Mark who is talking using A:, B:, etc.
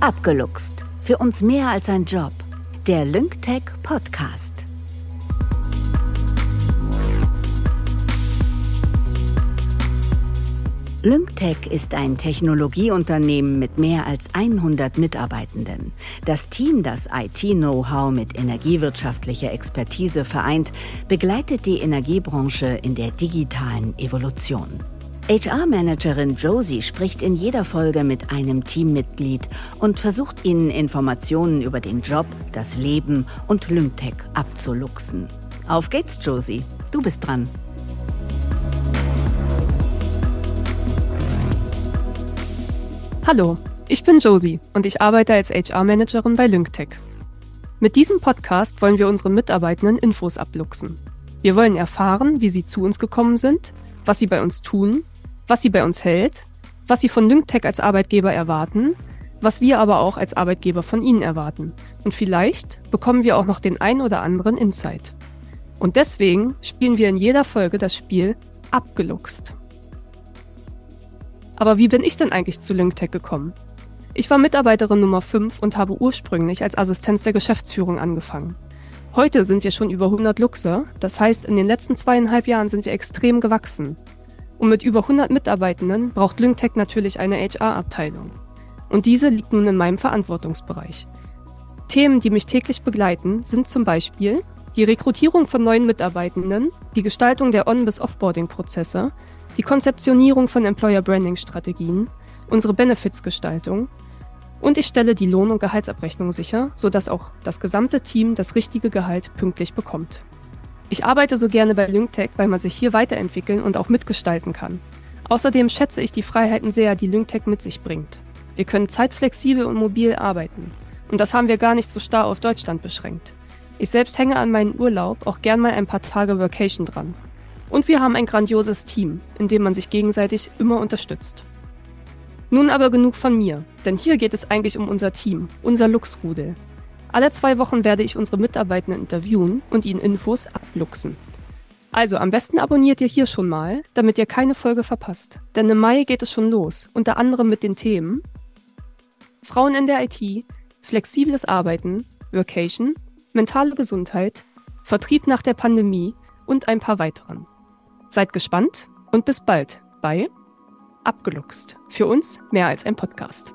A: Abgeluchst. Für uns mehr als ein Job. Der LyncTech Podcast. LyncTech ist ein Technologieunternehmen mit mehr als 100 Mitarbeitenden. Das Team, das IT-Know-how mit energiewirtschaftlicher Expertise vereint, begleitet die Energiebranche in der digitalen Evolution. HR-Managerin Josie spricht in jeder Folge mit einem Teammitglied und versucht ihnen Informationen über den Job, das Leben und Lymtech abzuluxen. Auf geht's, Josie. Du bist dran.
B: Hallo, ich bin Josie und ich arbeite als HR-Managerin bei LyncTech. Mit diesem Podcast wollen wir unsere Mitarbeitenden Infos abluchsen. Wir wollen erfahren, wie sie zu uns gekommen sind, was sie bei uns tun, was sie bei uns hält, was sie von LyncTech als Arbeitgeber erwarten, was wir aber auch als Arbeitgeber von ihnen erwarten. Und vielleicht bekommen wir auch noch den ein oder anderen Insight. Und deswegen spielen wir in jeder Folge das Spiel Abgeluchst. Aber wie bin ich denn eigentlich zu LyncTech gekommen? Ich war Mitarbeiterin Nummer 5 und habe ursprünglich als Assistenz der Geschäftsführung angefangen. Heute sind wir schon über 100 Luxer, das heißt, in den letzten zweieinhalb Jahren sind wir extrem gewachsen. Und mit über 100 Mitarbeitenden braucht LyncTech natürlich eine HR-Abteilung. Und diese liegt nun in meinem Verantwortungsbereich. Themen, die mich täglich begleiten, sind zum Beispiel die Rekrutierung von neuen Mitarbeitenden, die Gestaltung der On- bis Offboarding-Prozesse die Konzeptionierung von Employer Branding Strategien, unsere Benefits-Gestaltung und ich stelle die Lohn- und Gehaltsabrechnung sicher, sodass auch das gesamte Team das richtige Gehalt pünktlich bekommt. Ich arbeite so gerne bei LyncTech, weil man sich hier weiterentwickeln und auch mitgestalten kann. Außerdem schätze ich die Freiheiten sehr, die LyncTech mit sich bringt. Wir können zeitflexibel und mobil arbeiten. Und das haben wir gar nicht so starr auf Deutschland beschränkt. Ich selbst hänge an meinen Urlaub auch gern mal ein paar Tage Vacation dran. Und wir haben ein grandioses Team, in dem man sich gegenseitig immer unterstützt. Nun aber genug von mir, denn hier geht es eigentlich um unser Team, unser Luxrudel. Alle zwei Wochen werde ich unsere Mitarbeitenden interviewen und ihnen Infos abluchsen. Also am besten abonniert ihr hier schon mal, damit ihr keine Folge verpasst. Denn im Mai geht es schon los, unter anderem mit den Themen Frauen in der IT, flexibles Arbeiten, Workation, mentale Gesundheit, Vertrieb nach der Pandemie und ein paar weiteren. Seid gespannt und bis bald bei Abgeluchst. Für uns mehr als ein Podcast.